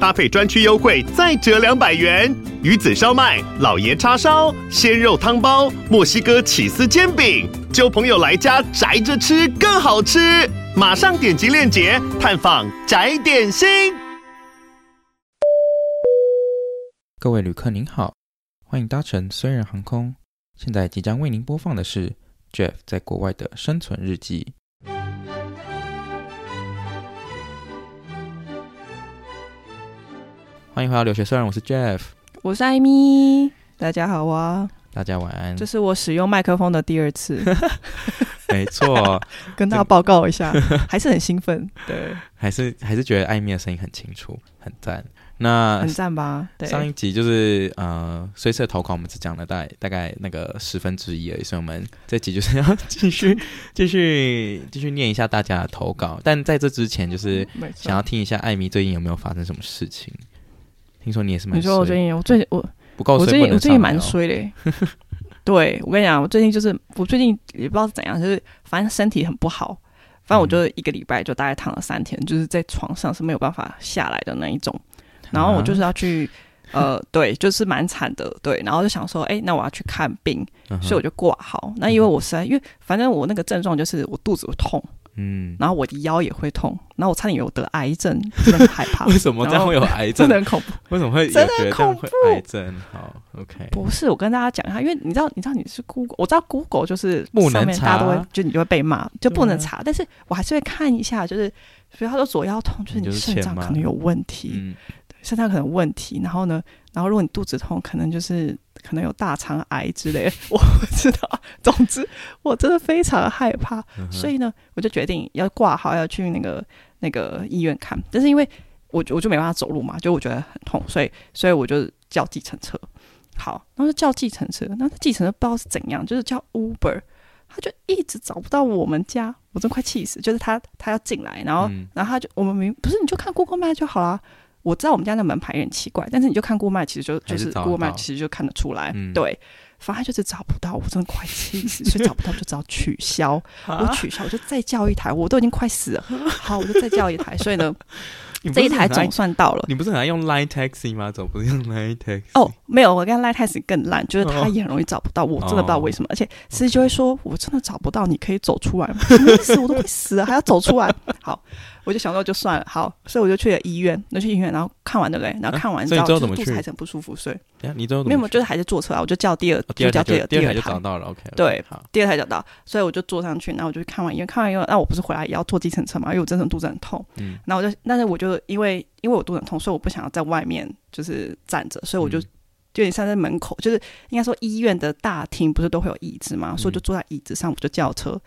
搭配专区优惠再折两百元。鱼子烧麦、老爷叉烧、鲜肉汤包、墨西哥起司煎饼，揪朋友来家宅着吃更好吃。马上点击链接探访宅点心。各位旅客您好，欢迎搭乘虽然航空。现在即将为您播放的是 Jeff 在国外的生存日记。欢迎回到留学虽然，我是 Jeff，我是艾米，大家好啊，大家晚安。这是我使用麦克风的第二次。没错，跟大家报告一下，还是很兴奋。对，还是还是觉得艾米的声音很清楚，很赞。那很赞吧？对，上一集就是呃，随时投稿，我们只讲了大概大概那个十分之一而已，所以我们这集就是要继续 继续继续念一下大家的投稿。但在这之前，就是想要听一下艾米最近有没有发生什么事情？听说你也是蛮……你说我最近，我最近我不够，我最近我最近蛮衰的。对，我跟你讲，我最近就是我最近也不知道是怎样，就是反正身体很不好，反正我就一个礼拜就大概躺了三天，就是在床上是没有办法下来的那一种。然后我就是要去，呃，对，就是蛮惨的，对。然后就想说，哎，那我要去看病，所以我就挂号。那因为我实在，因为反正我那个症状就是我肚子会痛。嗯，然后我的腰也会痛，然后我差点有得癌症，真的很害怕。为什么这样会有癌症？真的很恐怖。为什么会真的很恐怖？癌症？好，OK。不是，我跟大家讲一下，因为你知道，你知道你是 Google，我知道 Google 就是上面大家都会，就你就会被骂，就不能查。但是我还是会看一下，就是比如他说左腰痛，就是你肾脏可能有问题，对，肾脏可能有问题。然后呢，然后如果你肚子痛，可能就是。可能有大肠癌之类的，我不知道。总之，我真的非常害怕，嗯、所以呢，我就决定要挂号，要去那个那个医院看。但是因为我我就没办法走路嘛，就我觉得很痛，所以所以我就叫计程车。好，然后就叫计程车，那计程车不知道是怎样，就是叫 Uber，他就一直找不到我们家，我真快气死。就是他他要进来，然后、嗯、然后他就我们明不是你就看 Google Map 就好了。我知道我们家那门牌有点奇怪，但是你就看 Google Map，其实就就是 Google Map，其实就看得出来。嗯、对，反正就是找不到，我真的快气死，所以 找不到就只好取消。啊、我取消，我就再叫一台，我都已经快死了。好，我就再叫一台。所以呢，这一台总算到了。你不是很爱用 Line Taxi 吗？怎么不是用 Line Taxi？哦，没有，我跟 Line Taxi 更烂，就是他也很容易找不到。我真的不知道为什么，而且司机就会说：“我真的找不到，你可以走出来吗？”什么意思？我都快死了，还要走出来？好。我就想到就算了，好，所以我就去了医院，那去医院，然后看完对不对？然后看完之后，就肚子还是很不舒服，所以你都没有，就是还是坐车啊，我就叫第二，就叫第二，第二台就找到了，OK，对，第二台找到，所以我就坐上去，然后我就去看完医院，看完医院，那我不是回来也要坐计程车嘛？因为我真的肚子很痛，嗯，然后我就，但是我就因为因为我肚子很痛，所以我不想要在外面就是站着，所以我就就你站在门口，就是应该说医院的大厅不是都会有椅子嘛，所以我就坐在椅子上，我就叫车，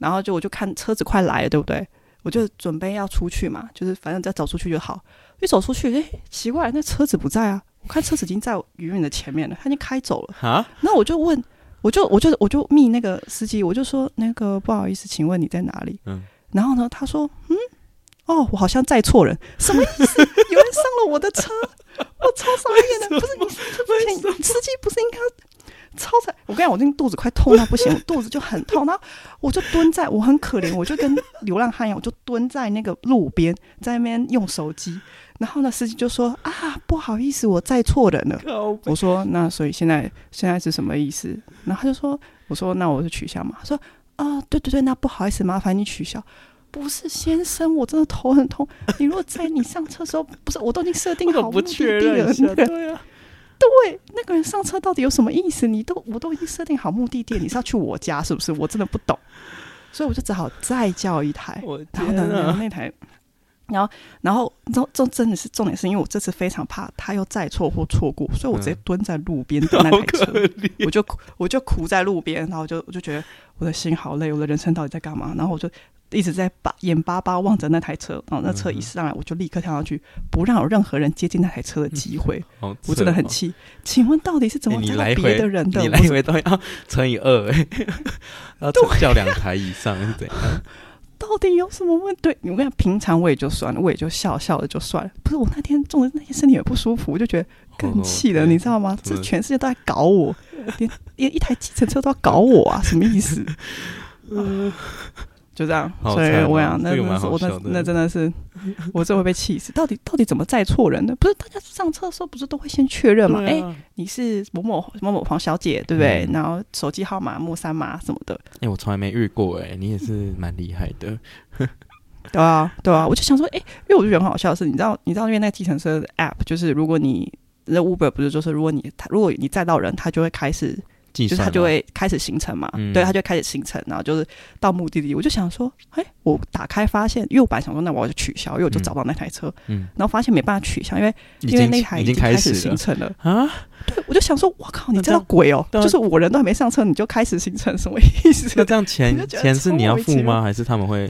然后就我就看车子快来了，对不对？我就准备要出去嘛，就是反正再走出去就好。一走出去，哎，奇怪，那车子不在啊！我看车子已经在远远的前面了，他已经开走了。哈，那我就问，我就我就我就密那个司机，我就说那个不好意思，请问你在哪里？嗯，然后呢，他说，嗯，哦，我好像载错人，什么意思？有人上了我的车，我超傻眼的，不是你司机不是应该？超惨！我跟你讲，我那肚子快痛到不行，我 肚子就很痛，然后我就蹲在，我很可怜，我就跟流浪汉一样，我就蹲在那个路边，在那边用手机。然后呢，司机就说：“啊，不好意思，我载错人了。”我说：“那所以现在现在是什么意思？”然后他就说：“我说那我就取消嘛。”他说：“啊，对对对，那不好意思，麻烦你取消。”不是先生，我真的头很痛。你如果在你上车的时候，不是我都已经设定好 目的地了，对啊。对，那个人上车到底有什么意思？你都我都已经设定好目的地，你是要去我家是不是？我真的不懂，所以我就只好再叫一台。我然后呢，然后那台，然后然后这这真的是重点，是因为我这次非常怕他又再错或错过，所以我直接蹲在路边等那台车，嗯、我就我就哭在路边，然后我就我就觉得我的心好累，我的人生到底在干嘛？然后我就。一直在把眼巴巴望着那台车，然后那车一上来，我就立刻跳上去，不让有任何人接近那台车的机会。嗯、我真的很气。请问到底是怎么载别的人的？你来回都要 乘以二，哎，要叫两台以上是怎样？底有什么问题？对，我跟你讲，平常我也就算了，我也就笑笑的就算了。不是我那天中的那些身体也不舒服，我就觉得更气了，你知道吗？这全世界都在搞我，连连一台计程车都要搞我啊，什么意思？嗯。就这样，所以我想，那真的是我那那真的是，我这会被气死。到底到底怎么载错人呢？不是大家上车的时候不是都会先确认吗？哎，你是某某某某黄小姐，对不对？然后手机号码木三码什么的。哎，我从来没遇过，哎，你也是蛮厉害的。对啊，对啊，我就想说，哎，因为我就觉得很好笑的是，你知道，你知道，因为那个计程车的 app，就是如果你那 Uber 不是就是如果你他如果你载到人，他就会开始。就是他就会开始行程嘛，嗯、对，他就开始行程，然后就是到目的地。我就想说，哎，我打开发现，因为我本来想说，那我就取消，因为我就找到那台车，嗯，然后发现没办法取消，因为因为那台已经开始行程了啊。对，我就想说，我靠，你这道鬼哦，就是我人都还没上车，你就开始行程，什么意思？那这样钱 钱是你要付吗？还是他们会？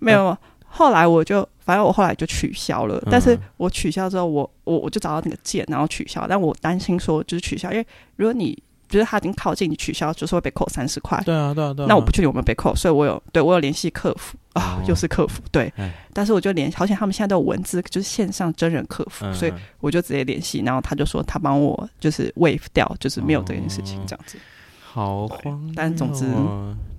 没有，后来我就反正我后来就取消了，但是我取消之后，我我我就找到那个键，然后取消，但我担心说就是取消，因为如果你。就是他已经靠近你取消，就是会被扣三十块。对啊，对啊，对啊。那我不确定有没有被扣，所以我有对我有联系客服啊，又是客服。对，但是我就联，好像他们现在都有文字，就是线上真人客服，所以我就直接联系，然后他就说他帮我就是 waive 掉，就是没有这件事情这样子。好慌，但总之。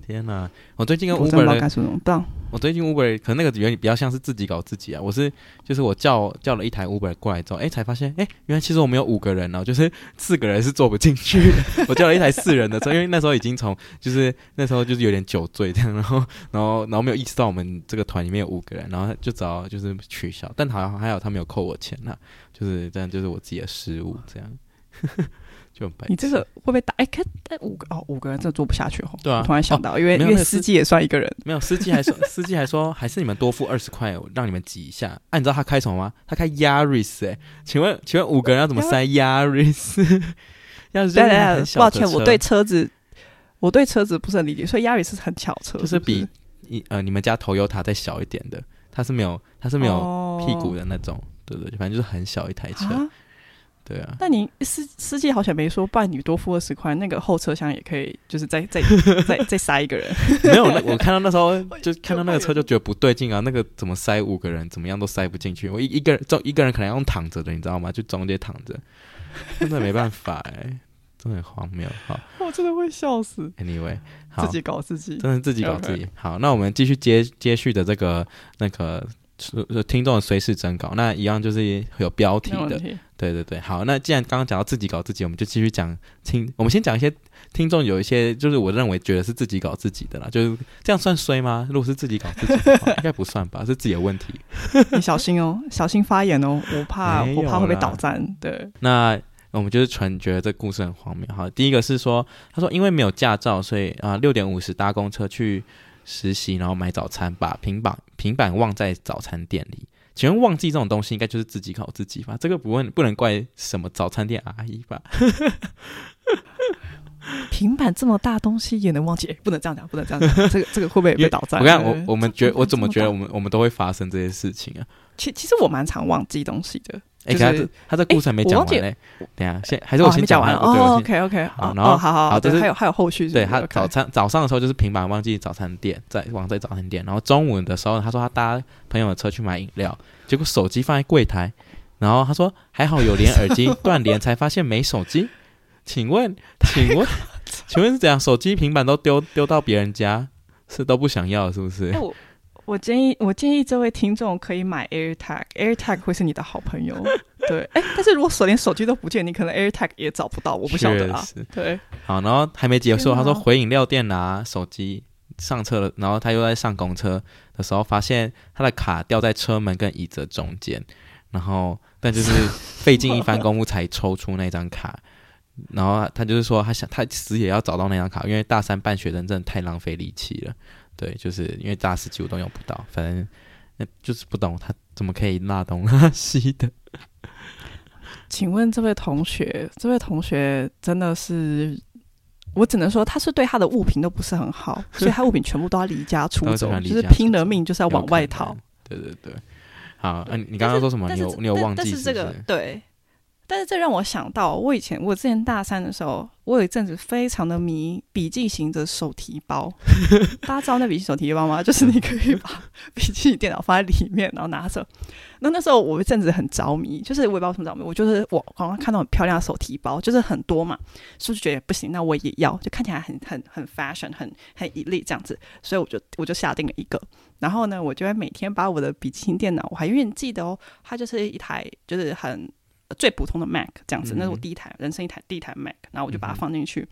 天呐！我最近跟 Uber 的，我，我最近 Uber 可能那个原理比较像是自己搞自己啊。我是就是我叫叫了一台 Uber 过来之后，哎、欸，才发现哎、欸，原来其实我们有五个人哦，就是四个人是坐不进去的。我叫了一台四人的车，因为那时候已经从就是那时候就是有点酒醉这样，然后然后然后没有意识到我们这个团里面有五个人，然后就只好就是取消。但好像还好他没有扣我钱呐、啊，就是这样，就是我自己的失误这样。就你这个会不会打？哎，可五个哦，五个人真的坐不下去哦。对啊，突然想到，因为因为司机也算一个人，没有司机还说 司机还说还是你们多付二十块，让你们挤一下。哎，你知道他开什么吗？他开 Yaris 哎，请问请问五个人要怎么塞 Yaris？要是抱歉，我对车子我对车子不是很理解，所以 Yaris 是很巧车，就是比你呃你们家 Toyota 再小一点的，它是没有它是没有屁股的那种，对对，反正就是很小一台车。对啊，那你司司机好像没说，伴侣多付二十块，那个后车厢也可以，就是再再 再再塞一个人。没有，那我看到那时候 就看到那个车就觉得不对劲啊，那个怎么塞五个人，怎么样都塞不进去。我一一个人中一个人可能要用躺着的，你知道吗？就中间躺着，真的没办法哎、欸，真的很荒谬。好，我真的会笑死。Anyway，好，自己搞自己，真的自己搞自己。Okay. 好，那我们继续接接续的这个那个。听众随时征稿，那一样就是有标题的，对对对。好，那既然刚刚讲到自己搞自己，我们就继续讲听。我们先讲一些听众有一些，就是我认为觉得是自己搞自己的啦，就是这样算衰吗？如果是自己搞自己的话，应该不算吧？是自己的问题。你小心哦，小心发言哦，我怕我怕会被倒赞。对，那我们就是纯觉得这故事很荒谬。好，第一个是说，他说因为没有驾照，所以啊六点五十搭公车去。实习，然后买早餐，把平板平板忘在早餐店里。请问忘记这种东西，应该就是自己考自己吧？这个不问不能怪什么早餐店阿姨吧？平板这么大东西也能忘记？欸、不能这样讲，不能这样讲。这个这个会不会被倒在？我看我我们觉我怎么觉得我们我们都会发生这些事情啊？其其实我蛮常忘记东西的。哎，他这他这故事还没讲完嘞。等下，先还是我先讲完。哦，OK OK，好，然后好好好，对，还有还有后续。对他早餐早上的时候就是平板忘记早餐店，在忘在早餐店。然后中午的时候，他说他搭朋友的车去买饮料，结果手机放在柜台。然后他说还好有连耳机，断连才发现没手机。请问，请问，请问是怎样？手机平板都丢丢到别人家，是都不想要是不是？我建议，我建议这位听众可以买 AirTag，AirTag 会是你的好朋友。对，哎，但是如果手连手机都不见，你可能 AirTag 也找不到，我不晓得啊。对，好，然后还没结束，他说回饮料店拿手机上车了，然后他又在上公车的时候发现他的卡掉在车门跟椅子中间，然后但就是费尽一番功夫才抽出那张卡，然后他就是说他想他死也要找到那张卡，因为大三办学生真的太浪费力气了。对，就是因为大师几乎都用不到，反正那就是不懂他怎么可以拉东拉西的。请问这位同学，这位同学真的是，我只能说他是对他的物品都不是很好，所以他物品全部都要离家出走，就是拼了命就是要往外逃。对对对，好，嗯、啊，你刚刚说什么？你有你有忘记是是？但是这个对。但是这让我想到，我以前我之前大三的时候，我有一阵子非常的迷笔记型的手提包。大家知道那笔记手提包吗？就是你可以把笔记电脑放在里面，然后拿着。那那时候我一阵子很着迷，就是我也不知道什么着迷，我就是我刚刚看到很漂亮的手提包，就是很多嘛，所以就觉得不行，那我也要，就看起来很很很 fashion，很很 elite 这样子，所以我就我就下定了一个。然后呢，我就会每天把我的笔记型电脑，我还永远记得哦，它就是一台就是很。最普通的 Mac 这样子，那是我第一台人生一台第一台 Mac，然后我就把它放进去。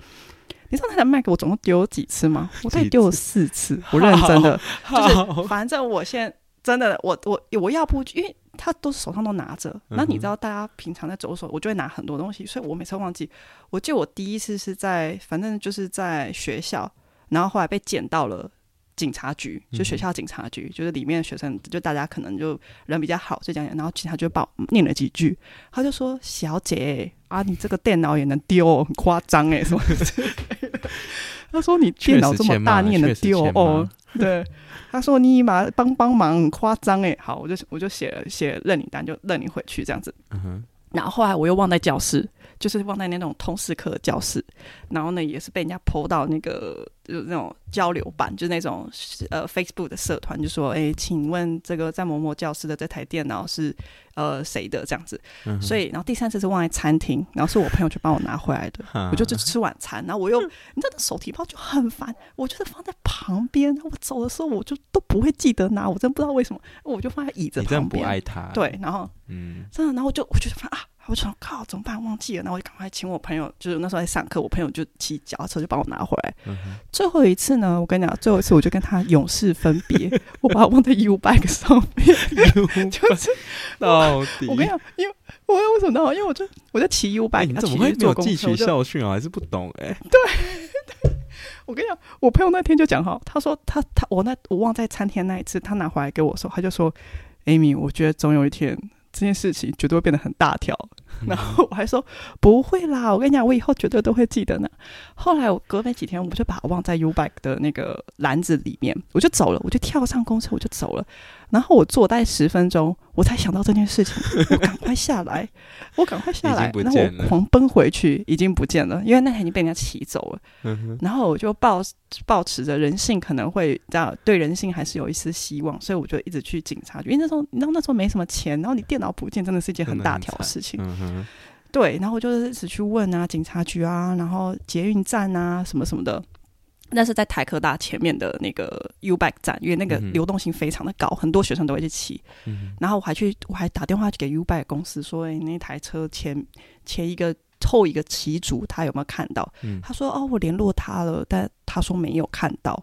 你知道那台 Mac 我总共丢了几次吗？我大概丢了四次。我认真的，就是反正我现在真的，我我我要不，因为他都是手上都拿着。那你知道，大家平常在走的时候，我就会拿很多东西，所以我每次忘记。我记得我第一次是在，反正就是在学校，然后后来被捡到了。警察局，就学校警察局，嗯、就是里面的学生，就大家可能就人比较好，就这样。然后警察就把我念了几句，他就说：“小姐啊，你这个电脑也能丢，很夸张哎，什么之类的。”他说：“你电脑这么大，你也能丢哦？”对，他说：“你妈帮帮忙，很夸张哎。”好，我就我就写了写认领单，就认领回去这样子。嗯哼。然后后来我又忘在教室。就是放在那种通识课教室，然后呢，也是被人家 po 到那个就是那种交流版，就是那种呃 Facebook 的社团，就说：“哎，请问这个在某某教室的这台电脑是呃谁的？”这样子。嗯、所以，然后第三次是忘在餐厅，然后是我朋友去帮我拿回来的。嗯、我就去吃晚餐，然后我又，嗯、你知道，手提包就很烦，我就是放在旁边，我走的时候我就都不会记得拿，我真不知道为什么，我就放在椅子旁边。你这样不爱他？对，然后嗯，真的，然后我就我就啊。我想靠，怎么办？忘记了，那我就赶快请我朋友，就是那时候在上课，我朋友就骑脚踏车就帮我拿回来。嗯、最后一次呢，我跟你讲，最后一次我就跟他永世分别，我把它忘在 U bike 上面。就是到底我跟你讲，因为我为什么呢？因为我就我在骑 U bag，、欸、你怎么会没有汲取教训啊？还是不懂哎、对，我跟你讲，我朋友那天就讲哈，他说他他我那我忘在餐厅那一次，他拿回来给我说，他就说，Amy，我觉得总有一天。这件事情绝对会变得很大条，然后我还说不会啦，我跟你讲，我以后绝对都会记得呢。后来我隔没几天，我就把它忘在 U bike 的那个篮子里面，我就走了，我就跳上公车，我就走了。然后我坐大概十分钟，我才想到这件事情，我赶快下来，我赶快下来，然后我狂奔回去，已经不见了，因为那台已经被人家骑走了。嗯、然后我就抱抱持着人性可能会这样，对人性还是有一丝希望，所以我就一直去警察局，因为那时候你知道那时候没什么钱，然后你电脑不见真的是一件很大条的事情。嗯、对，然后我就一直去问啊，警察局啊，然后捷运站啊，什么什么的。那是在台科大前面的那个 U Bike 站，因为那个流动性非常的高，嗯、很多学生都会去骑。嗯、然后我还去，我还打电话去给 U Bike 公司说：“哎，那台车前前一个后一个骑主他有没有看到？”嗯、他说：“哦，我联络他了，但他说没有看到。”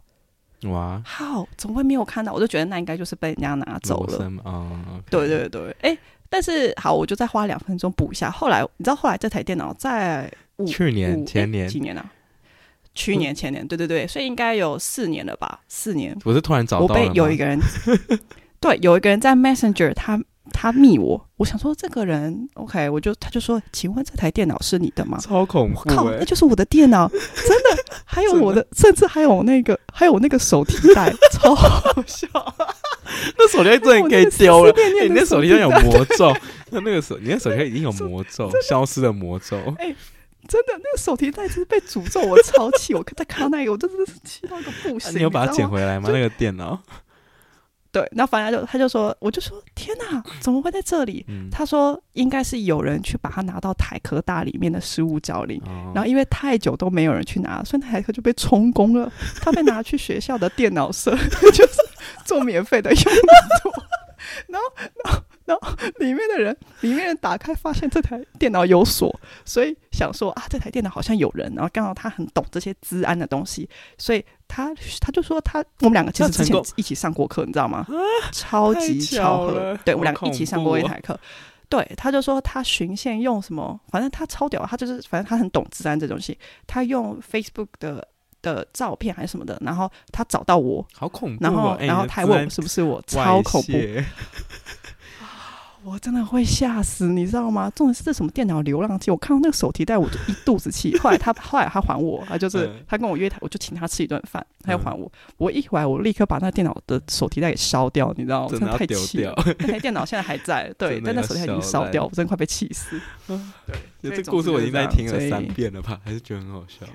哇，好，怎么会没有看到？我就觉得那应该就是被人家拿走了。哦 okay、对对对，哎，但是好，我就再花两分钟补一下。后来你知道，后来这台电脑在去年前年几年啊？去年前年，对对对，所以应该有四年了吧？四年。我是突然找到我被有一个人，对，有一个人在 Messenger，他他密我，我想说这个人 OK，我就他就说，请问这台电脑是你的吗？超恐怖！靠，那就是我的电脑，真的，还有我的，甚至还有那个，还有那个手提袋，超好笑。那手提袋真的可以丢了，你那手提袋有魔咒，那那个手，你那手提袋已经有魔咒，消失的魔咒。真的，那个手提袋子被诅咒，我超气！我在看到那个，我真的是气到一个不行。啊、你有把它捡回来吗？那个电脑？对，那反正就他就说，我就说天哪，怎么会在这里？嗯、他说应该是有人去把它拿到台科大里面的失物角里，哦、然后因为太久都没有人去拿，所以那台科就被充公了。他被拿去学校的电脑社，就是做免费的用途。然后，然后。然后里面的人，里面人打开发现这台电脑有锁，所以想说啊，这台电脑好像有人。然后刚好他很懂这些治安的东西，所以他他就说他我们两个其实之前 一起上过课，你知道吗？超级巧合，对，我们两个一起上过一台课。对，他就说他循线用什么，反正他超屌，他就是反正他很懂治安这东西，他用 Facebook 的的照片还是什么的，然后他找到我，好恐怖，然后然后他还问我是不是我，超恐怖。我真的会吓死，你知道吗？重点是这什么电脑流浪记？我看到那个手提袋，我就一肚子气。后来他后来他还我，他就是他跟我约他，我就请他吃一顿饭，他要还我。我一回来，我立刻把那电脑的手提袋给烧掉，你知道吗？真的太气了。那台电脑现在还在，对，但那手提袋已经烧掉，我真的快被气死。对，这故事我已经在听了三遍了吧？还是觉得很好笑。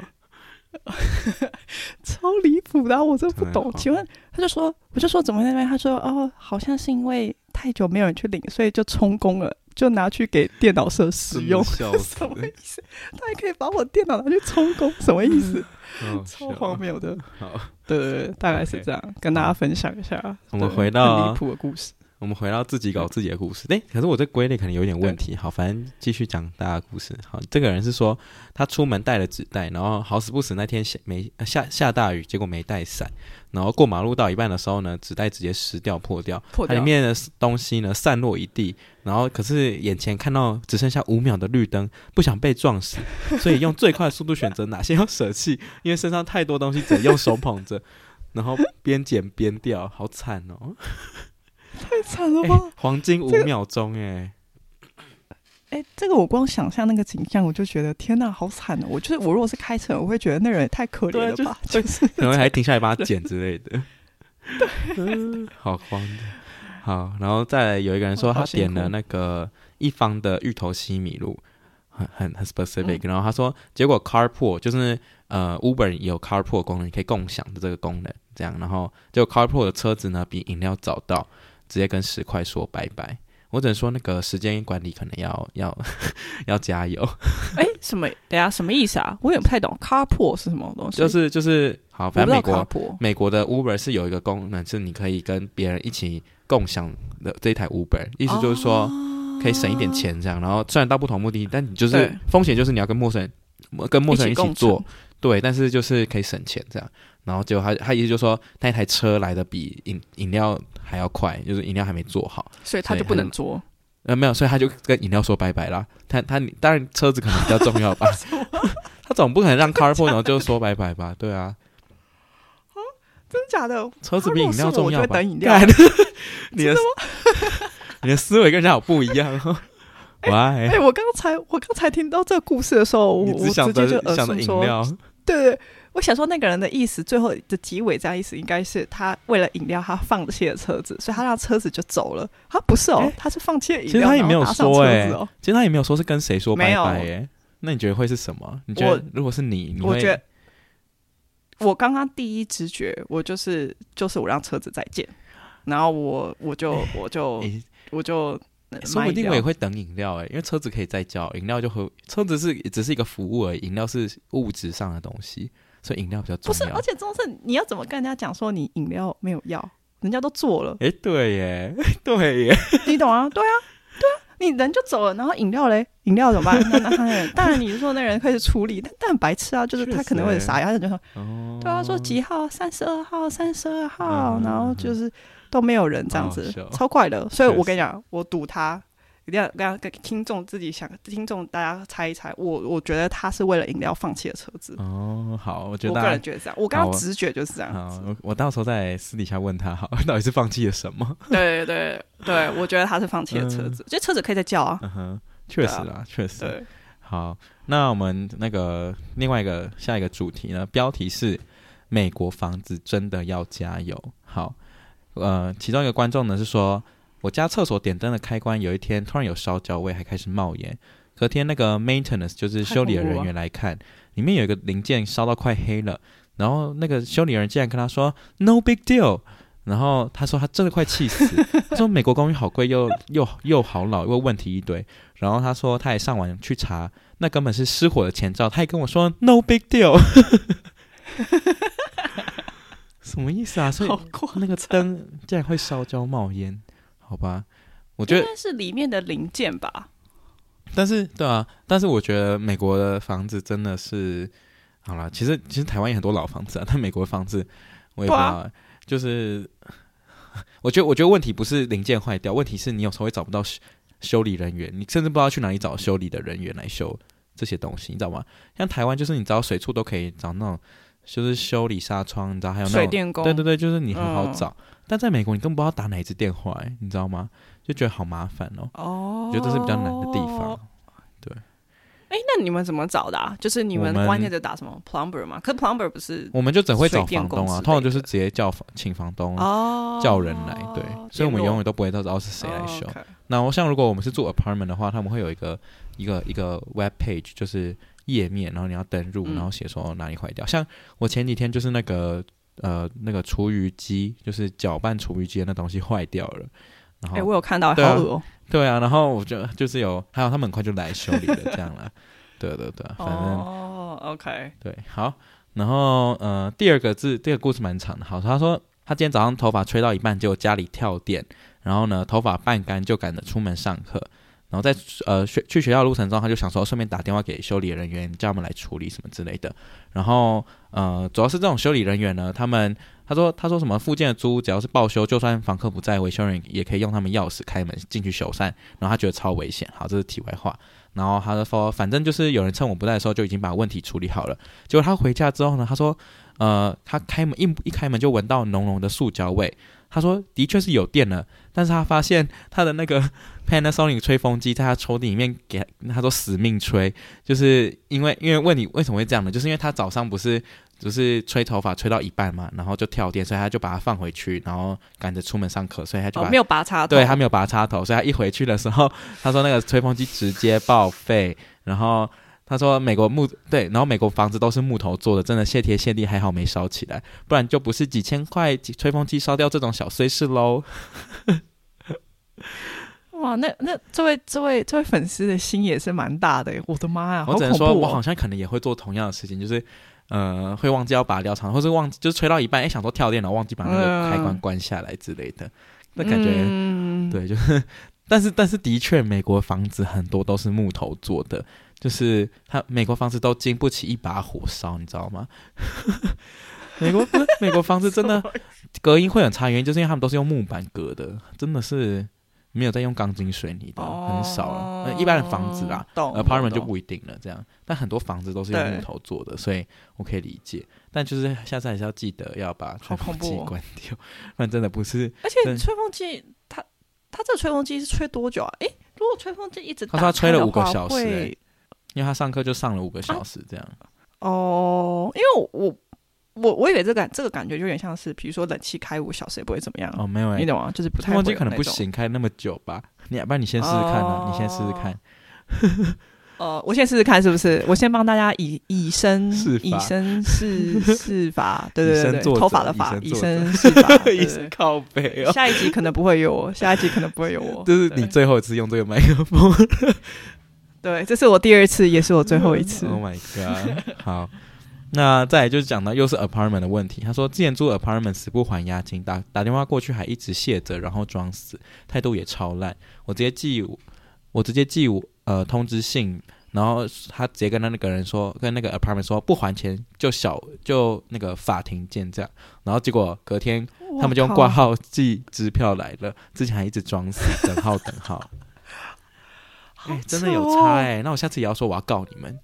超离谱的，我真不懂。请问，他就说，我就说怎么那边？他说哦，好像是因为太久没有人去领，所以就充公了，就拿去给电脑社使用。什么意思？他还可以把我电脑拿去充公，什么意思？超荒谬的。好，对对对，大概是这样，跟大家分享一下。我们回到离谱的故事。我们回到自己搞自己的故事，哎，可是我这归类可能有点问题。好，反正继续讲大家的故事。好，这个人是说他出门带了纸袋，然后好死不死那天下没下下大雨，结果没带伞，然后过马路到一半的时候呢，纸袋直接湿掉破掉，破掉，它里面的东西呢散落一地，然后可是眼前看到只剩下五秒的绿灯，不想被撞死，所以用最快的速度选择哪些要舍弃，因为身上太多东西只能用手捧着，然后边捡边掉，好惨哦。太惨了吧！欸、黄金五秒钟，哎，哎，这个我光想象那个景象，我就觉得天哪，好惨哦！我就是我，如果是开车，我会觉得那人也太可怜了吧？就是 可能还停下来帮他捡之类的。对，嗯、好慌的。好，然后再来有一个人说，他点了那个一方的芋头西米露，很很很 specific、嗯。然后他说，结果 carpool 就是呃 Uber 有 carpool 功能，可以共享的这个功能，这样，然后就 carpool 的车子呢，比饮料早到。直接跟十块说拜拜，我只能说那个时间管理可能要要 要加油。哎、欸，什么？等下什么意思啊？我也不太懂。Carpool 是什么东西？就是就是好，反正美国美国的 Uber 是有一个功能，是你可以跟别人一起共享的这一台 Uber，意思就是说可以省一点钱这样。然后虽然到不同目的地，但你就是风险就是你要跟陌生人跟陌生人一起做，对，但是就是可以省钱这样。然后结果他他意思就是说那一台车来的比饮饮料还要快，就是饮料还没做好，所以他就不能做。呃，没有，所以他就跟饮料说拜拜啦。他他当然车子可能比较重要吧，他总不可能让 carpool 然后就说拜拜吧？对啊。啊，真的假的？车子比饮料重要吧？等饮料。你的你的思维跟人家好不一样。喂，哎，我刚才我刚才听到这个故事的时候，我直接就想着饮料。对对。我想说，那个人的意思，最后的结尾这样意思，应该是他为了饮料，他放弃了车子，所以他让车子就走了。他不是哦，欸、他是放弃了饮料，其实他也没有说哎、欸，其实他也没有说是跟谁说拜拜哎、欸。那你觉得会是什么？你觉得如果是你，你会？我觉得我刚刚第一直觉，我就是就是我让车子再见，然后我我就我就、欸、我就说不定我也会等饮料哎、欸，因为车子可以再叫，饮料就和车子是只是一个服务而已，饮料是物质上的东西。所以饮料比较重要。不是，而且重点是你要怎么跟人家讲说你饮料没有要，人家都做了。哎、欸，对耶，对耶，你懂啊？对啊，对啊，你人就走了，然后饮料嘞，饮料怎么办？那那当然，你说那人可以处理，但但很白痴啊，就是他可能会傻呀，他就说，哦、对啊，说几号，三十二号，三十二号，嗯、然后就是都没有人这样子，哦、超快的。所以我跟你讲，我赌他。一定要跟跟听众自己想，听众大家猜一猜。我我觉得他是为了饮料放弃了车子。哦，好，我觉得我个人觉得这样。我刚刚直觉就是这样。好，我我到时候再私底下问他，好，到底是放弃了什么？对对对，我觉得他是放弃了车子。这、嗯、车子可以再叫啊。嗯哼，确实啊，确实。对，好，那我们那个另外一个下一个主题呢？标题是美国房子真的要加油。好，呃，其中一个观众呢是说。我家厕所点灯的开关有一天突然有烧焦味，还开始冒烟。隔天那个 maintenance 就是修理的人员来看，里面有一个零件烧到快黑了。然后那个修理人竟然跟他说 “No big deal”，然后他说他真的快气死。他说美国公寓好贵又又又好老，又问题一堆。然后他说他也上网去查，那根本是失火的前兆。他也跟我说 “No big deal”，什么意思啊？所以那个灯竟然会烧焦冒烟。好吧，我觉得应该是里面的零件吧。但是，对啊，但是我觉得美国的房子真的是好了。其实，其实台湾也很多老房子啊，但美国的房子我也不知道，啊、就是 我觉得，我觉得问题不是零件坏掉，问题是你有时候会找不到修修理人员，你甚至不知道去哪里找修理的人员来修这些东西，你知道吗？像台湾，就是你找水处都可以找那种，就是修理纱窗，你知道还有那种水电工，对对对，就是你很好找。嗯但在美国你根本不知道打哪一支电话，哎，你知道吗？就觉得好麻烦哦。哦，我觉得这是比较难的地方。对。哎，那你们怎么找的啊？就是你们关键的打什么 plumber 吗？可是 plumber 不是？我们就只会找房东啊，通常就是直接叫房请房东哦，叫人来。对，所以我们永远都不会知道是谁来修。那我像如果我们是住 apartment 的话，他们会有一个一个一个 web page，就是页面，然后你要登入，然后写说哪里坏掉。像我前几天就是那个呃那个厨余机，就是搅拌厨余机的那东西坏掉了。然后，哎，我有看到，好恶哦。对啊，然后我就就是有，还有他们很快就来修理了，这样了。对对对，反正哦，OK，对，好，然后呃，第二个字，这个故事蛮长的。好，他说他今天早上头发吹到一半，结果家里跳电，然后呢，头发半干就赶着出门上课。然后在呃学去学校路程中，他就想说顺便打电话给修理人员，叫他们来处理什么之类的。然后呃，主要是这种修理人员呢，他们他说他说什么附近的租只要是报修，就算房客不在，维修人也可以用他们钥匙开门进去修缮。然后他觉得超危险。好，这是题外话。然后他就说，反正就是有人趁我不在的时候就已经把问题处理好了。结果他回家之后呢，他说呃，他开门一一开门就闻到浓浓的塑胶味。他说的确是有电了，但是他发现他的那个 Panasonic 吹风机在他抽屉里面给他说死命吹，就是因为因为问你为什么会这样呢？就是因为他早上不是就是吹头发吹到一半嘛，然后就跳电，所以他就把它放回去，然后赶着出门上课，所以他就没有拔插头，对他没有拔插头，所以他一回去的时候，他说那个吹风机直接报废，然后。他说：“美国木对，然后美国房子都是木头做的，真的谢天谢地，还好没烧起来，不然就不是几千块吹风机烧掉这种小碎事喽。”哇，那那这位这位这位粉丝的心也是蛮大的，我的妈呀！我只能说，我好像可能也会做同样的事情，就是呃，会忘记要拔掉长，或是忘记就是吹到一半，哎，想说跳电脑，忘记把那个开关关下来之类的，那感觉、嗯、对，就是，但是但是的确，美国房子很多都是木头做的。就是它美国房子都经不起一把火烧，你知道吗？美国美国房子真的 隔音会很差，原因就是因为他们都是用木板隔的，真的是没有在用钢筋水泥的，哦、很少了。一般的房子啦，apartment 就不一定了。这样，但很多房子都是用木头做的，所以我可以理解。但就是下次还是要记得要把吹风机关掉，不然真的不是。而且吹风机，它它这个吹风机是吹多久啊？诶，如果吹风机一直，他说他吹了五个小时、欸。因为他上课就上了五个小时，这样、啊。哦，因为我我我以为这个这个感觉就有点像是，比如说冷气开五小时也不会怎么样。哦，没有、欸，你懂啊？就是不太。吹风机可能不行，开那么久吧？你要不然你先试试看呢、啊？哦、你先试试看。呃，我先试试看是不是？我先帮大家以以身以身试试法，对对对对，头发的发，以身试法，以身靠背哦。下一集可能不会有我，下一集可能不会有我。就是你最后一次用这个麦克风。对，这是我第二次，也是我最后一次。Oh my god！好，那再来就是讲到又是 apartment 的问题。他说之前租 apartment 死不还押金，打打电话过去还一直卸责，然后装死，态度也超烂。我直接寄我直接寄呃通知信，然后他直接跟他那个人说，跟那个 apartment 说不还钱就小就那个法庭见这样。然后结果隔天他们就用挂号寄支票来了，之前还一直装死，等号等号。哎、欸，真的有差哎、欸！那我下次也要说我要告你们。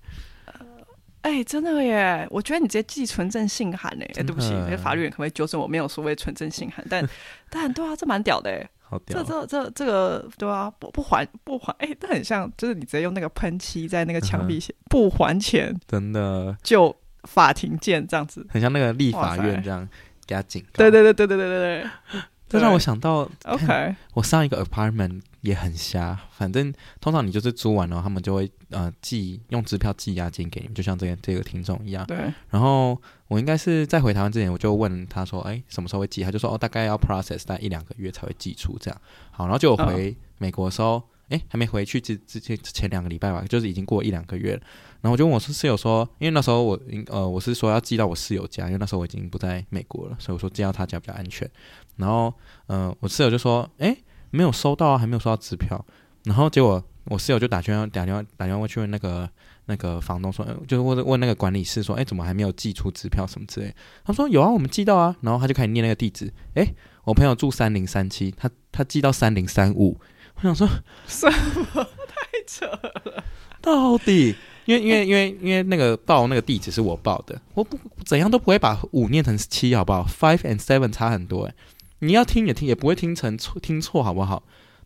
哎、真的耶！我觉得你直接寄存证信函哎，哎，对不起，那法律人可不可以纠正我？没有所谓存证信函，但 但对啊，这蛮屌的哎，好屌！这这这这个对啊，不不还不还哎，这很像，就是你直接用那个喷漆在那个墙壁写、嗯、不还钱，真的就法庭见这样子，很像那个立法院这样给他警告。对对对对对对对对。这让我想到，OK，我上一个 apartment 也很瞎。反正通常你就是租完了，他们就会呃寄用支票寄押金给你们，就像这个这个听众一样。对。然后我应该是在回台湾之前，我就问他说：“哎，什么时候会寄？”他就说：“哦，大概要 process，大概一两个月才会寄出。”这样。好，然后就我回美国的时候，哎、还没回去之之前前两个礼拜吧，就是已经过一两个月了。然后我就问我室友说：“因为那时候我呃我是说要寄到我室友家，因为那时候我已经不在美国了，所以我说寄到他家比较安全。”然后，嗯、我室友就说：“哎，没有收到啊，还没有收到支票。”然后结果我室友就打电话打电话打电话去问那个那个房东说，就是问问那个管理室说：“哎，怎么还没有寄出支票什么之类？”他说：“有啊，我们寄到啊。”然后他就开始念那个地址：“哎，我朋友住三零三七，他他寄到三零三五。”我想说 什么？太扯了！到底？因为因为因为因为那个报那个地址是我报的，我不怎样都不会把五念成七，好不好？Five and seven 差很多哎。你要听也听，也不会听成错，听错好不好？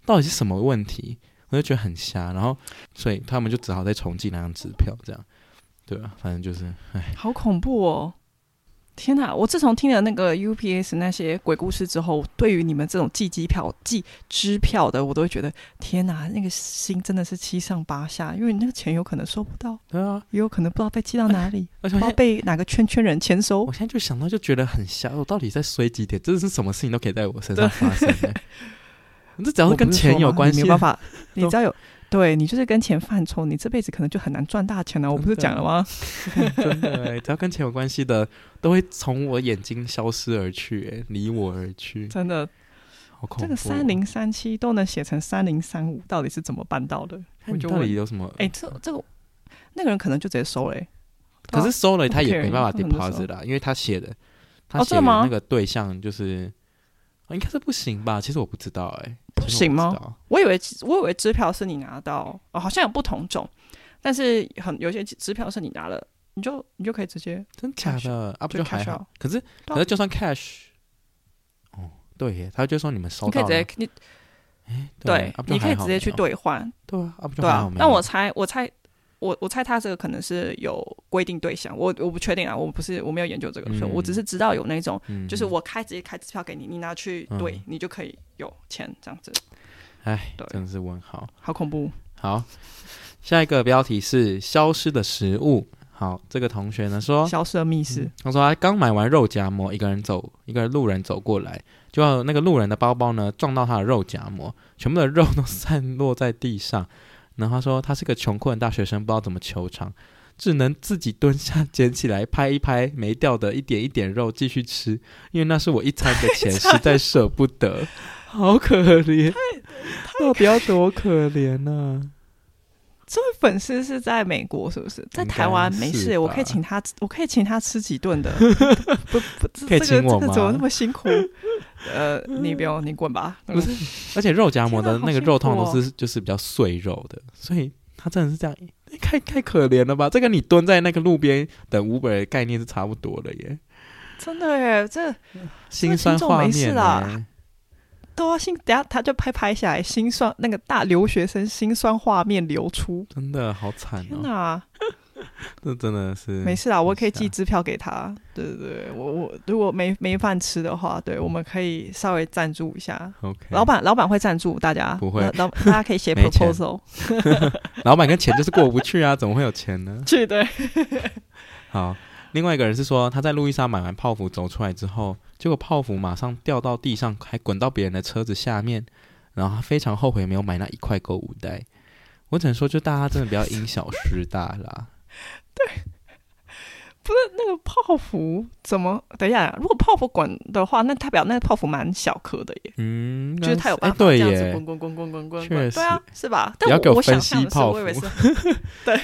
到底是什么问题？我就觉得很瞎，然后所以他们就只好再重寄那张支票，这样，对吧？反正就是，哎，好恐怖哦！天哪！我自从听了那个 UPS 那些鬼故事之后，对于你们这种寄机票、寄支票的，我都会觉得天哪，那个心真的是七上八下，因为你那个钱有可能收不到，对啊，也有可能不知道被寄到哪里，而且不知道被哪个圈圈人签收。我现在就想到就觉得很瞎，我到底在衰几点？这是什么事情都可以在我身上发生的？这只要是跟钱有关系，没办法，你只要有。对，你就是跟钱犯愁，你这辈子可能就很难赚大钱了。我不是讲了吗？真的，只要跟钱有关系的，都会从我眼睛消失而去，离我而去。真的，好恐怖。这个三零三七都能写成三零三五，到底是怎么办到的？我就问，到底有什么？哎，这这个那个人可能就直接收了。可是收了他也没办法 deposit 啦，因为他写的，他写的那个对象就是。应该是不行吧？其实我不知道、欸，哎，不行吗？我以为我以为支票是你拿到哦，好像有不同种，但是很有些支票是你拿了，你就你就可以直接真假的啊？不就还好？可是可是就算 cash，哦，对耶，他就说你们收到，你可以直接你，哎，对，你可以直接去兑换，对啊，对啊，那我猜，我猜。我我猜他这个可能是有规定对象，我我不确定啊，我不是我没有研究这个，所以、嗯、我只是知道有那种，嗯、就是我开直接开支票给你，你拿去兑，嗯、你就可以有钱这样子。哎，真是问号，好恐怖。好，下一个标题是消失的食物。好，这个同学呢说消失的密室、嗯。他说他刚买完肉夹馍，一个人走，一个路人走过来，就那个路人的包包呢撞到他的肉夹馍，全部的肉都散落在地上。然后他说他是个穷困大学生，不知道怎么求偿，只能自己蹲下捡起来拍一拍没掉的一点一点肉继续吃，因为那是我一餐的钱，实在舍不得，好可怜，到底要多可怜呢、啊？这位粉丝是在美国是不是？在台湾没事，我可以请他，我可以请他吃几顿的，不 不，可以请我吗？这个怎么那么辛苦？呃，你不用，你滚吧。不是，而且肉夹馍的那个肉通常都是就是比较碎肉的，所以他真的是这样，太太可怜了吧？这跟你蹲在那个路边等 Uber 的概念是差不多的耶。真的耶，这 心酸画面啦。都要心，等下他就拍拍下来，心酸那个大留学生心酸画面流出，真的好惨哦！天哪，这真的是 没事啊，我可以寄支票给他。对对对，我我如果没没饭吃的话，对，我们可以稍微赞助一下。OK，老板老板会赞助大家，不会，老大家可以写 proposal。老板跟钱就是过不去啊，怎么会有钱呢？去对，好。另外一个人是说，他在路易莎买完泡芙走出来之后，结果泡芙马上掉到地上，还滚到别人的车子下面，然后他非常后悔没有买那一块购物袋。我只能说，就大家真的不要因小失大啦。对，不是那个泡芙怎么？等一下，如果泡芙滚的话，那代表那个泡芙蛮小颗的耶。嗯，就是他有办法这样子滚滚滚滚滚滚滚，对啊，是吧？但我我想象的是 我以为是，对。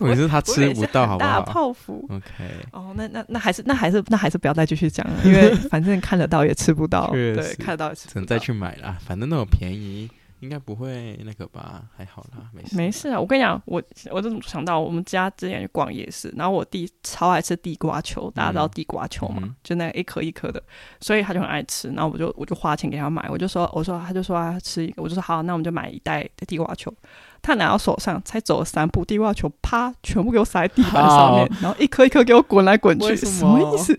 我是他吃不到，好不好？大泡芙，OK。哦，那那那还是那还是那还是不要再继续讲了，因为反正看得到也吃不到，对，看得到也吃不到。只能再去买了，反正那么便宜，应该不会那个吧？还好啦，没事。没事啊，我跟你讲，我我就想到我们家之前去逛夜市，然后我弟超爱吃地瓜球，大家知道地瓜球嘛？嗯、就那一颗一颗的，所以他就很爱吃。然后我就我就花钱给他买，我就说我说他就说他吃一个，我就说好，那我们就买一袋的地瓜球。他拿到手上，才走了三步，地瓜球啪，全部给我撒在地板上面，然后一颗一颗给我滚来滚去，什么，什么意思？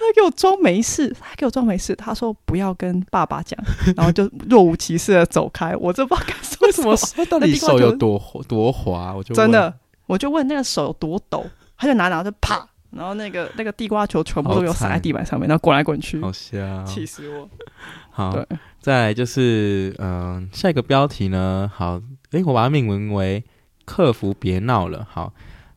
他给我装没事，他给我装没事。他说不要跟爸爸讲，然后就若无其事的走开。我这不知道该说什么，什么到底手有多多滑？我就真的，我就问那个手有多抖，他就拿拿着啪，然后那个那个地瓜球全部都有洒在地板上面，然后滚来滚去，好香，气死我。好，对再来就是嗯、呃，下一个标题呢，好。诶，我把它命名为“客服别闹了”。好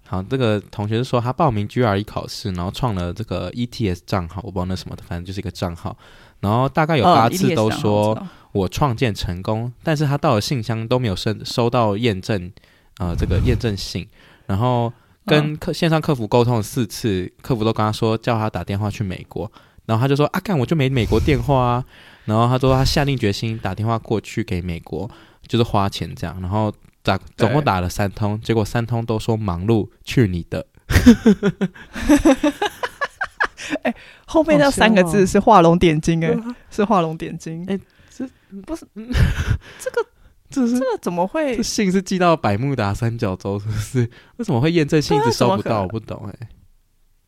好，这个同学是说他报名 GRE 考试，然后创了这个 ETS 账号，我不知道那什么的，反正就是一个账号。然后大概有八次都说我创建成功，哦、但是他到了信箱都没有收收到验证，呃，这个验证信。然后跟客线上客服沟通了四次，客服都跟他说叫他打电话去美国，然后他就说啊干，我就没美国电话啊。然后他说他下定决心打电话过去给美国。就是花钱这样，然后打总共打了三通，结果三通都说忙碌，去你的！哎、欸，后面那三个字是画龙点睛、欸，哎、哦，是画龙点睛。哎、欸，这不是这个，这是这个怎么会？这信是寄到百慕达三角洲，是不是？为什么会验证信一直收不到？我不懂、欸，哎。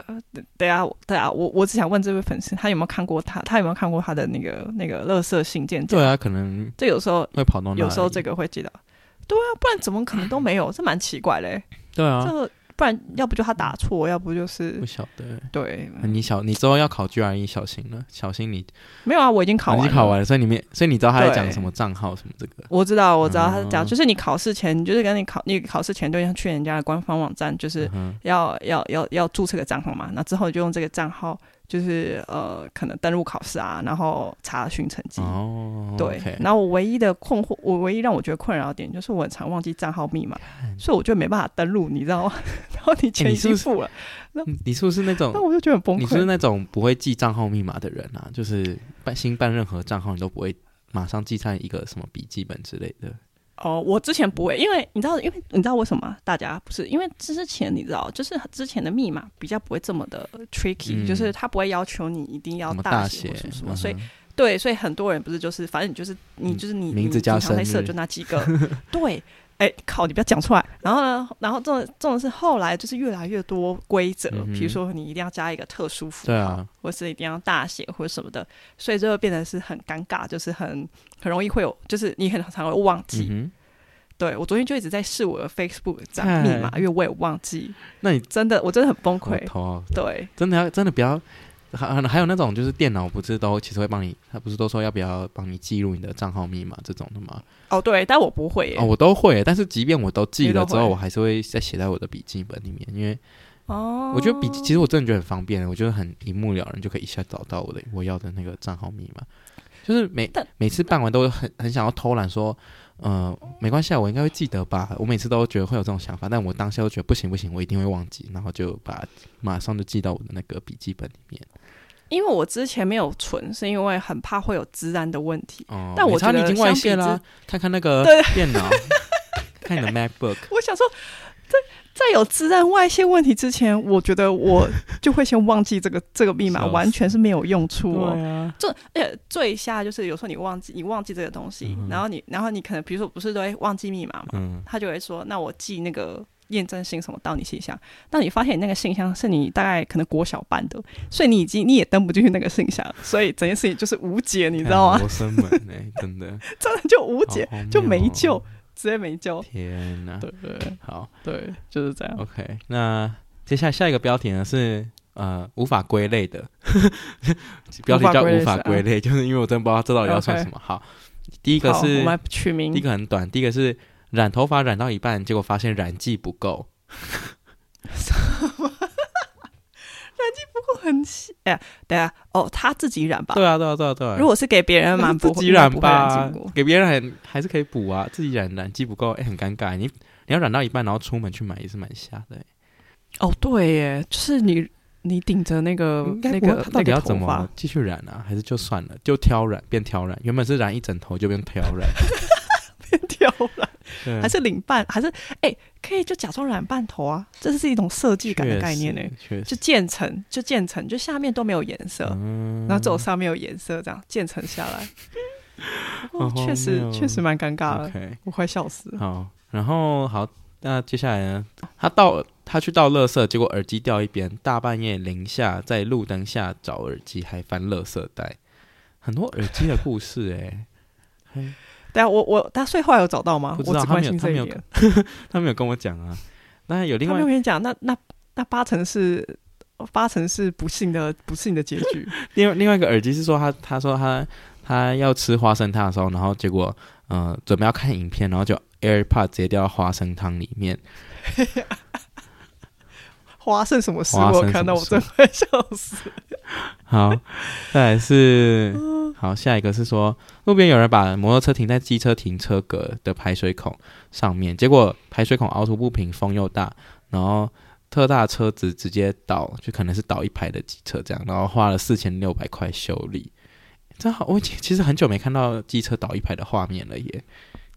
呃，对啊，对啊，我我只想问这位粉丝，他有没有看过他？他有没有看过他的那个那个垃圾信件？对啊，可能这有时候会跑到那，有时候这个会寄到。对啊，不然怎么可能都没有？这蛮奇怪嘞。对啊，这个。不然，要不就他打错，要不就是不晓得。对，你小，你之后要考 GRE，小心了，小心你没有啊，我已经考完了，已经考完了，所以你没，所以你知道他在讲什么账号什么这个？我知道，我知道他在讲，就是你考试前，就是跟你考，你考试前都要去人家的官方网站，就是要要要要注册个账号嘛，那之后就用这个账号。就是呃，可能登录考试啊，然后查询成绩。哦，对。Okay. 然后我唯一的困惑，我唯一让我觉得困扰点，就是我很常忘记账号密码，所以我就没办法登录，你知道吗？然后你钱已经付了，那、欸、你是不是那种？那我就觉得很崩溃。你是不是那种不会记账号密码的人啊？就是办新办任何账号，你都不会马上记上一个什么笔记本之类的。哦，我之前不会，因为你知道，因为你知道为什么大家不是因为之前你知道，就是之前的密码比较不会这么的 tricky，、嗯、就是他不会要求你一定要大写什么什么，嗯、所以对，所以很多人不是就是反正你就是你就是你名字加生日就那几个，对。哎、欸，靠！你不要讲出来。然后呢，然后这种这种是后来就是越来越多规则，比、嗯、如说你一定要加一个特殊符号，对啊，或是一定要大写或者什么的，所以这个变得是很尴尬，就是很很容易会有，就是你很常会忘记。嗯、对，我昨天就一直在试我的 Facebook 账密码，因为我也忘记。那你真的，我真的很崩溃。对，真的要真的不要。还还有那种就是电脑不是都其实会帮你，他不是都说要不要帮你记录你的账号密码这种的吗？哦，对，但我不会耶。哦，我都会，但是即便我都记了之后，我还是会再写在我的笔记本里面，因为哦，我觉得笔记其实我真的觉得很方便，我觉得很一目了然，就可以一下找到我的我要的那个账号密码。就是每每次办完都很很想要偷懒说。呃，没关系啊，我应该会记得吧。我每次都觉得会有这种想法，但我当下都觉得不行不行，我一定会忘记，然后就把马上就记到我的那个笔记本里面。因为我之前没有存，是因为很怕会有自然的问题。哦，但我觉得你已经外泄了，看看那个电脑，看你的 MacBook。我想说，在在有自然外泄问题之前，我觉得我就会先忘记这个 这个密码，完全是没有用处哦。对啊，这而且最下就是有时候你忘记你忘记这个东西，嗯、然后你然后你可能比如说不是都会忘记密码嘛，嗯、他就会说那我记那个验证信什么到你信箱，但你发现你那个信箱是你大概可能国小班的，所以你已经你也登不进去那个信箱，所以整件事情就是无解，你知道吗？罗生门哎，真的 真的就无解，就没救。直接没救！天哪！对对，好，对，就是这样。OK，那接下来下一个标题呢是呃无法归类的 标题叫无法归类，就是因为我真的不知道这到底要算什么。好，第一个是我们取名，第一个很短，第一个是染头发染到一半，结果发现染剂不够。染剂不够很气，哎呀，对啊，哦，他自己染吧？对啊，对啊，对啊，对啊。如果是给别人嘛，自己染吧，给别人还还是可以补啊。自己染染剂不够，哎，很尴尬。你你要染到一半，然后出门去买也是蛮瞎的。哦，对耶，就是你你顶着那个那个，到底要怎么继续染啊？还是就算了，就挑染变挑染？原本是染一整头，就变挑染，变挑染。还是领半，还是哎、欸，可以就假装染半头啊，这是一种设计感的概念呢。就渐层，就渐层，就下面都没有颜色，嗯、然后走上面有颜色，这样渐层下来，确实确实蛮尴尬的，okay, 我快笑死了。好，然后好，那接下来呢？他到他去倒垃圾，结果耳机掉一边，大半夜零下在路灯下找耳机，还翻垃圾袋，很多耳机的故事哎、欸。对啊，我我他最后来有找到吗？不知道，我只关心这一点。他没有，他没有跟我讲啊。那有另外，他没有跟你讲，那那那八成是八成是不幸的不幸的结局。另外另外一个耳机是说他他说他他要吃花生汤的时候，然后结果嗯、呃、准备要看影片，然后就 AirPod 直接掉到花生汤里面。花生什么事？我看到我真快笑死。好，再来是好，下一个是说路边有人把摩托车停在机车停车格的排水孔上面，结果排水孔凹凸不平，风又大，然后特大车子直接倒，就可能是倒一排的机车这样，然后花了四千六百块修理。真好，我其实很久没看到机车倒一排的画面了耶。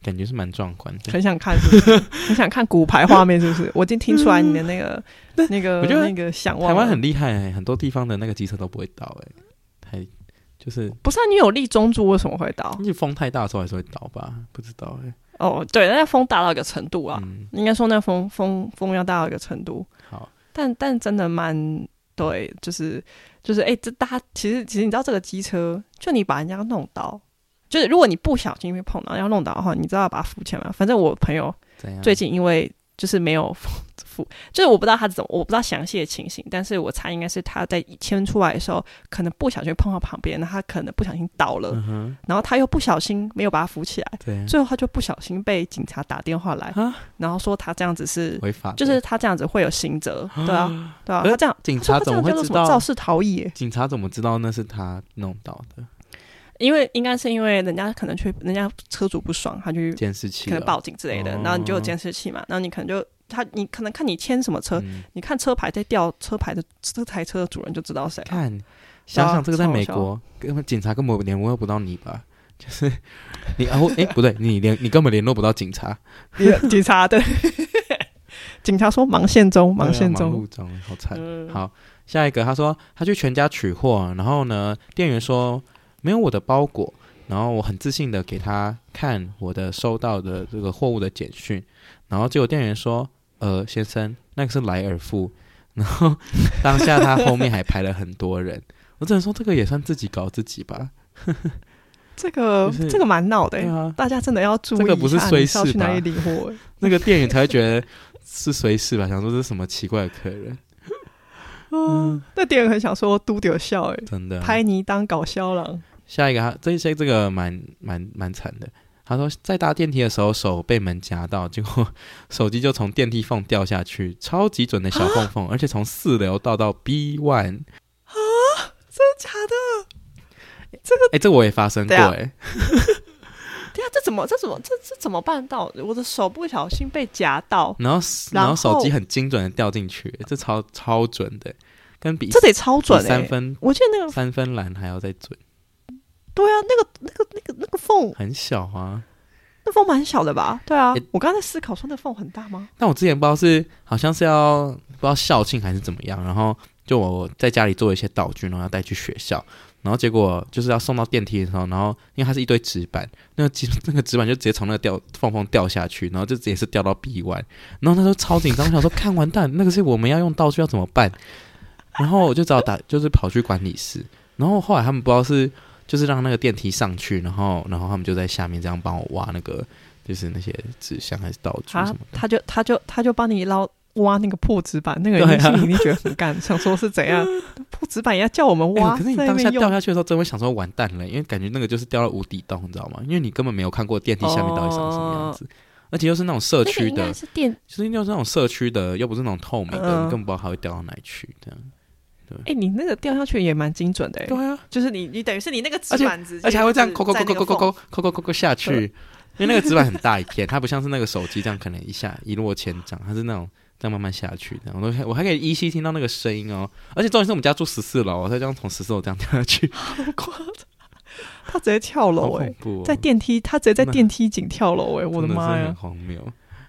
感觉是蛮壮观的，很想看是不是？很想看骨牌画面是不是？我已经听出来你的那个、嗯、那个，我觉得那个想望。台湾很厉害、欸，很多地方的那个机车都不会倒、欸，哎，还就是不是、啊、你有立中柱为什么会倒？因为风太大的时候还是会倒吧？不知道哎、欸。哦，对，那风大到一个程度啊，嗯、应该说那风风风要大到一个程度。好，但但真的蛮对，就是就是哎，这大家其实其实你知道这个机车，就你把人家弄倒，就是如果你不小心被碰到要弄倒的话，你知道要把它扶起来吗？反正我朋友最近因为就是没有。就是我不知道他怎么，我不知道详细的情形，但是我猜应该是他在牵出来的时候，可能不小心碰到旁边，他可能不小心倒了，嗯、然后他又不小心没有把它扶起来，对，最后他就不小心被警察打电话来，然后说他这样子是违法，就是他这样子会有刑责，对啊，对啊，他这样警察怎么会知道肇事逃逸？警察怎么知道那是他弄到的？因为应该是因为人家可能去，人家车主不爽，他去监视器，可能报警之类的，然后你就有监视器嘛，然后你可能就。他，你可能看你签什么车，嗯、你看车牌在调车牌的这台车的主人就知道谁。看，想想这个在美国，根本警察根本联络不到你吧？就是你啊，哎、欸，不对，你联你根本联络不到警察。警察对，警察说忙线中，忙线中，好惨。嗯、好，下一个，他说他去全家取货，然后呢，店员说没有我的包裹，然后我很自信的给他看我的收到的这个货物的简讯，然后结果店员说。呃，先生，那个是莱尔富，然后当下他后面还排了很多人，我只能说这个也算自己搞自己吧。这个、就是、这个蛮闹的、欸，啊、大家真的要注意。这个不是随时去哪里领货？那个店员才会觉得是随时吧，想说这是什么奇怪的客人。嗯，那店员很想说嘟丢笑哎，真的拍你当搞笑郎。下一个，这些这个蛮蛮蛮惨的。他说，在搭电梯的时候，手被门夹到，结果 手机就从电梯缝掉下去，超级准的小缝缝，啊、而且从四楼倒到 B one 啊，真的假的？这个，哎、欸，这我也发生过、欸，哎，对啊，这怎么，这怎么，这这怎么办到？我的手不小心被夹到，然后，然后手机很精准的掉进去，这超超准的，跟比这得超准、欸，三分，我记得那个三分蓝还要再准。对啊，那个、那个、那个、那个缝很小啊，那缝蛮小的吧？对啊，欸、我刚才在思考说那缝很大吗？但我之前不知道是好像是要不知道校庆还是怎么样，然后就我在家里做一些道具，然后要带去学校，然后结果就是要送到电梯的时候，然后因为它是一堆纸板，那个纸 那个纸板就直接从那个掉缝缝掉下去，然后就直接是掉到 B one，然后那时候超紧张，我想说看完蛋，那个是我们要用道具要怎么办？然后我就只好打，就是跑去管理室，然后后来他们不知道是。就是让那个电梯上去，然后，然后他们就在下面这样帮我挖那个，就是那些纸箱还是道具什么的。他就他就他就帮你捞挖那个破纸板，那个人心里一定觉得很干，想说是怎样 破纸板也要叫我们挖。欸、可是你当下掉下去的时候，真会想说完蛋了，因为感觉那个就是掉到无底洞，你知道吗？因为你根本没有看过电梯下面到底长什么样子，哦、而且又是那种社区的，是电，就是又是那种社区的，又不是那种透明的，嗯、你根本不知道它会掉到哪里去，这样。哎，你那个掉下去也蛮精准的，对啊，就是你你等于是你那个纸板子，而且还会这样抠抠抠抠抠抠抠抠抠抠抠下去，因为那个纸板很大一片，它不像是那个手机这样可能一下一落千丈，它是那种这样慢慢下去的。我都我还可以依稀听到那个声音哦，而且重点是我们家住十四楼，它这样从十四楼这样掉下去，好夸张！他直接跳楼哎，在电梯，他直接在电梯井跳楼哎，我的妈呀，很荒谬。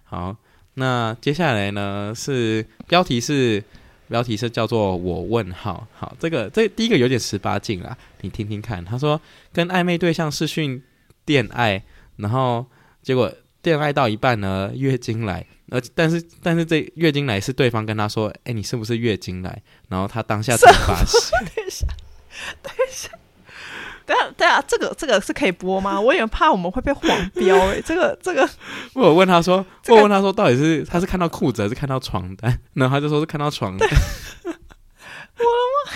好，那接下来呢是标题是。标题是叫做“我问号”，好，这个这第一个有点十八禁啦，你听听看。他说跟暧昧对象视讯恋爱，然后结果恋爱到一半呢，月经来，而但是但是这月经来是对方跟他说：“哎，你是不是月经来？”然后他当下才发现。等一下，等一下。对啊，对啊，这个这个是可以播吗？我也怕我们会被黄标哎、欸，这个这个。我问他说，这个、我问他说，到底是他是看到裤子还是看到床单？然后他就说是看到床单。我的妈，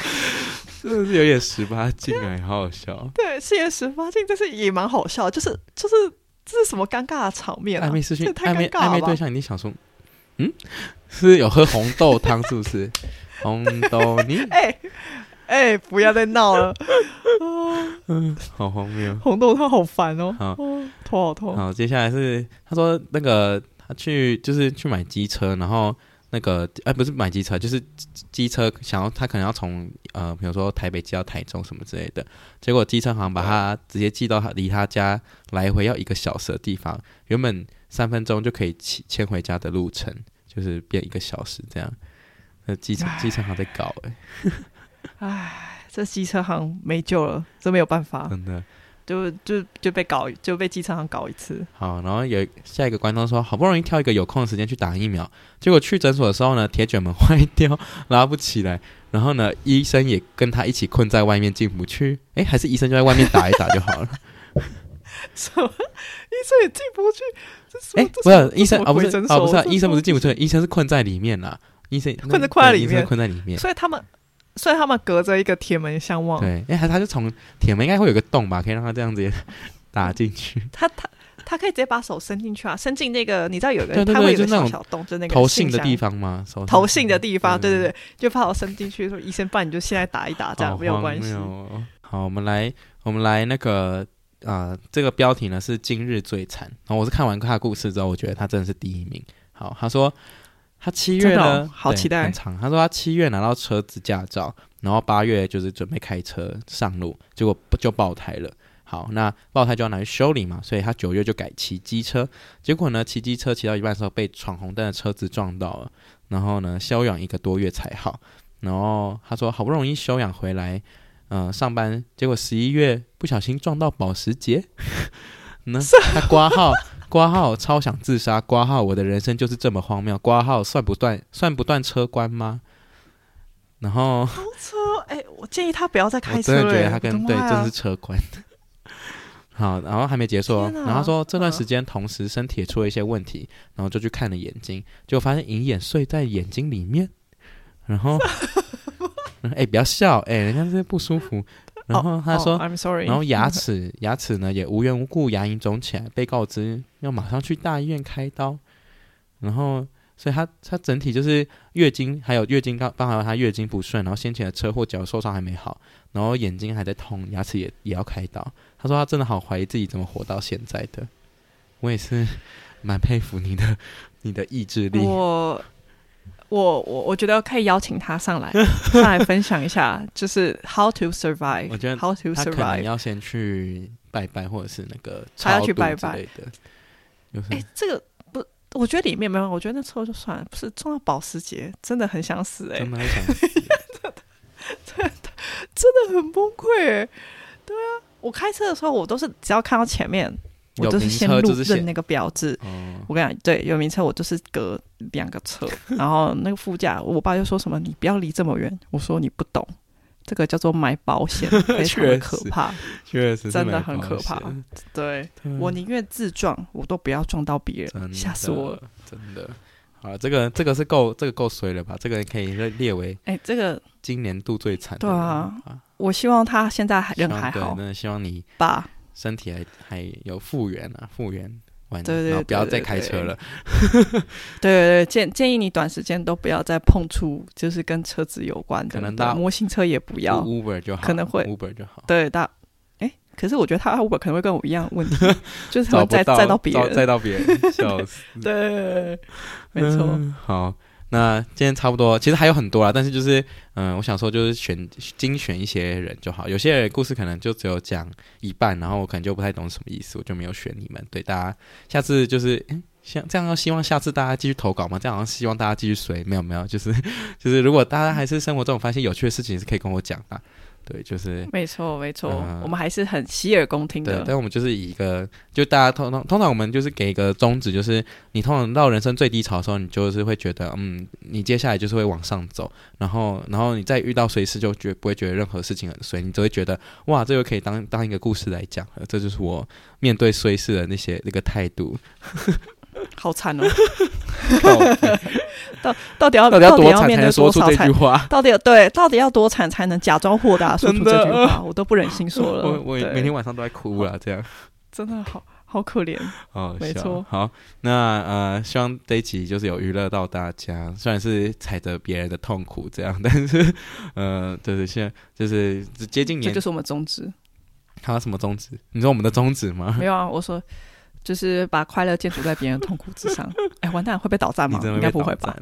真的是有点十八禁哎，好好笑。对，是有点十八禁，但是也蛮好笑。就是就是这是什么尴尬的场面、啊？暧昧视讯，暧昧暧昧对象，你想说，嗯，是有喝红豆汤是不是？红豆泥哎。哎、欸，不要再闹了！嗯，好荒谬。红豆汤好烦哦，好，头好痛。好，接下来是他说那个他去就是去买机车，然后那个哎，不是买机车，就是机车想要他可能要从呃，比如说台北寄到台中什么之类的，结果机车好像把他直接寄到他离他家来回要一个小时的地方，原本三分钟就可以骑牵回家的路程，就是变一个小时这样。那机车机车行在搞哎、欸，哎，这机车行没救了，这没有办法，真的。就就就被搞，就被机车行搞一次。好，然后有下一个观众说，好不容易挑一个有空的时间去打疫苗，结果去诊所的时候呢，铁卷门 坏掉，拉不起来。然后呢，医生也跟他一起困在外面进不去。哎，还是医生就在外面打一打就好了。什么？医生也进不去？哎，不是医生啊，不是啊，不是啊，医生不是进不去，医生是困在里面啦。医生困在困在里面，困在里面。所以他们。所以他们隔着一个铁门相望。对，哎，他他就从铁门应该会有个洞吧，可以让他这样子打进去。他他他可以直接把手伸进去啊，伸进那个你知道有个他会有个小小洞，就那个投信的地方吗？投信的地方，对对对，就把我伸进去说医生，不然你就现在打一打，这样没有关系。好，我们来我们来那个啊，这个标题呢是今日最惨。然后我是看完他的故事之后，我觉得他真的是第一名。好，他说。他七月呢，哦、好期待。很长。他说他七月拿到车子驾照，然后八月就是准备开车上路，结果就爆胎了。好，那爆胎就要拿去修理嘛，所以他九月就改骑机车。结果呢，骑机车骑到一半的时候被闯红灯的车子撞到了，然后呢休养一个多月才好。然后他说好不容易休养回来，嗯、呃，上班，结果十一月不小心撞到保时捷，那他挂号。挂号超想自杀，挂号我的人生就是这么荒谬，挂号算不断算不断车关吗？然后哎、欸，我建议他不要再开车了。我真的觉得他跟对，真是车关。好，然后还没结束，哪然后他说这段时间同时身体也出了一些问题，然后就去看了眼睛，就发现银眼睡在眼睛里面，然后 哎、欸、不要笑哎、欸，人家这些不舒服。然后他说，oh, oh, I'm sorry. 然后牙齿牙齿呢也无缘无故牙龈肿起来，被告知要马上去大医院开刀。然后，所以他他整体就是月经还有月经刚刚好他月经不顺，然后先前的车祸脚受伤还没好，然后眼睛还在痛，牙齿也也要开刀。他说他真的好怀疑自己怎么活到现在的。我也是蛮佩服你的你的意志力。我。我我我觉得可以邀请他上来上来分享一下，就是 how to survive。我觉得 how to survive，他可能要先去拜拜，或者是那个还要去拜拜的。哎、欸，这个不，我觉得里面没有，我觉得那车就算了，不是撞到保时捷，真的很想死哎、欸，真的很想死，真的真的很崩溃哎、欸。对啊，我开车的时候，我都是只要看到前面。我就是先路认那个标志，我跟你讲，对，有名车我就是隔两个车，然后那个副驾，我爸就说什么你不要离这么远，我说你不懂，这个叫做买保险，非常的可怕，确实真的很可怕，对，我宁愿自撞，我都不要撞到别人，吓死我了，真的，好，这个这个是够这个够衰了吧？这个可以列列为哎，这个今年度最惨，对啊，我希望他现在人还好，真的希望你爸。身体还还有复原啊，复原完，对对，然后不要再开车了。对 对对，建建议你短时间都不要再碰触，就是跟车子有关的，可能搭模型车也不要，Uber 就好，可能会 Uber 就好。对，大哎，可是我觉得他 Uber 可能会跟我一样问题，就是他再再到别人，再到别人，笑死。对，没错。好。那今天差不多，其实还有很多啦，但是就是，嗯、我想说就是选精选一些人就好。有些人故事可能就只有讲一半，然后我可能就不太懂什么意思，我就没有选你们。对大家，下次就是，嗯，像这样，希望下次大家继续投稿吗？这样好像希望大家继续随，没有没有，就是 就是，如果大家还是生活中发现有趣的事情，是可以跟我讲的。对，就是没错，没错，呃、我们还是很洗耳恭听的。对，但我们就是以一个，就大家通通通常我们就是给一个宗旨，就是你通常到人生最低潮的时候，你就是会觉得，嗯，你接下来就是会往上走，然后，然后你再遇到衰事，就觉不会觉得任何事情很衰，你只会觉得，哇，这又可以当当一个故事来讲，这就是我面对衰事的那些那个态度。好惨哦！到到底要到底要多惨才能说出这句话？到底要对到底要多惨才能假装豁达说出这句话？我都不忍心说了。我我每天晚上都在哭了，这样真的好好可怜。哦，没错。好，那呃，希望这一集就是有娱乐到大家，虽然是踩着别人的痛苦这样，但是呃，就是现在就是接近年，这就是我们宗旨。他什么宗旨？你说我们的宗旨吗？没有啊，我说。就是把快乐建筑在别人的痛苦之上。哎，完蛋，会被倒赞吗？应该不会吧。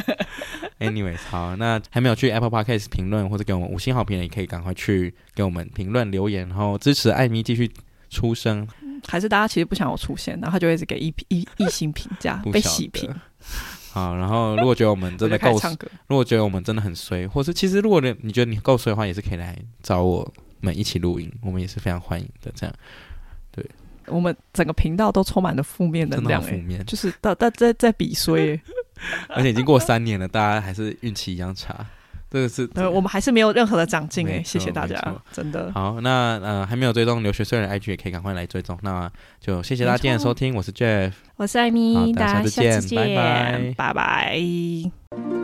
Anyways，好，那还没有去 Apple Podcast 评论或者给我们五星好评的，也可以赶快去给我们评论留言，然后支持艾米继续出声。还是大家其实不想我出现，然后就一直给一一 一星评价，被洗屏。好，然后如果觉得我们真的够，如果觉得我们真的很衰，或是其实如果你你觉得你够衰的话，也是可以来找我们一起录音，我们也是非常欢迎的。这样，对，我们整个频道都充满了负面能量，负面就是在在在在比衰，而且已经过三年了，大家还是运气一样差。这个是，呃，我们还是没有任何的长进诶，谢谢大家，真的。好，那呃，还没有追踪留学生的 IG 也可以赶快来追踪。那就谢谢大家今天的收听，我是 Jeff，我是艾米，大家下次见，拜拜，拜拜。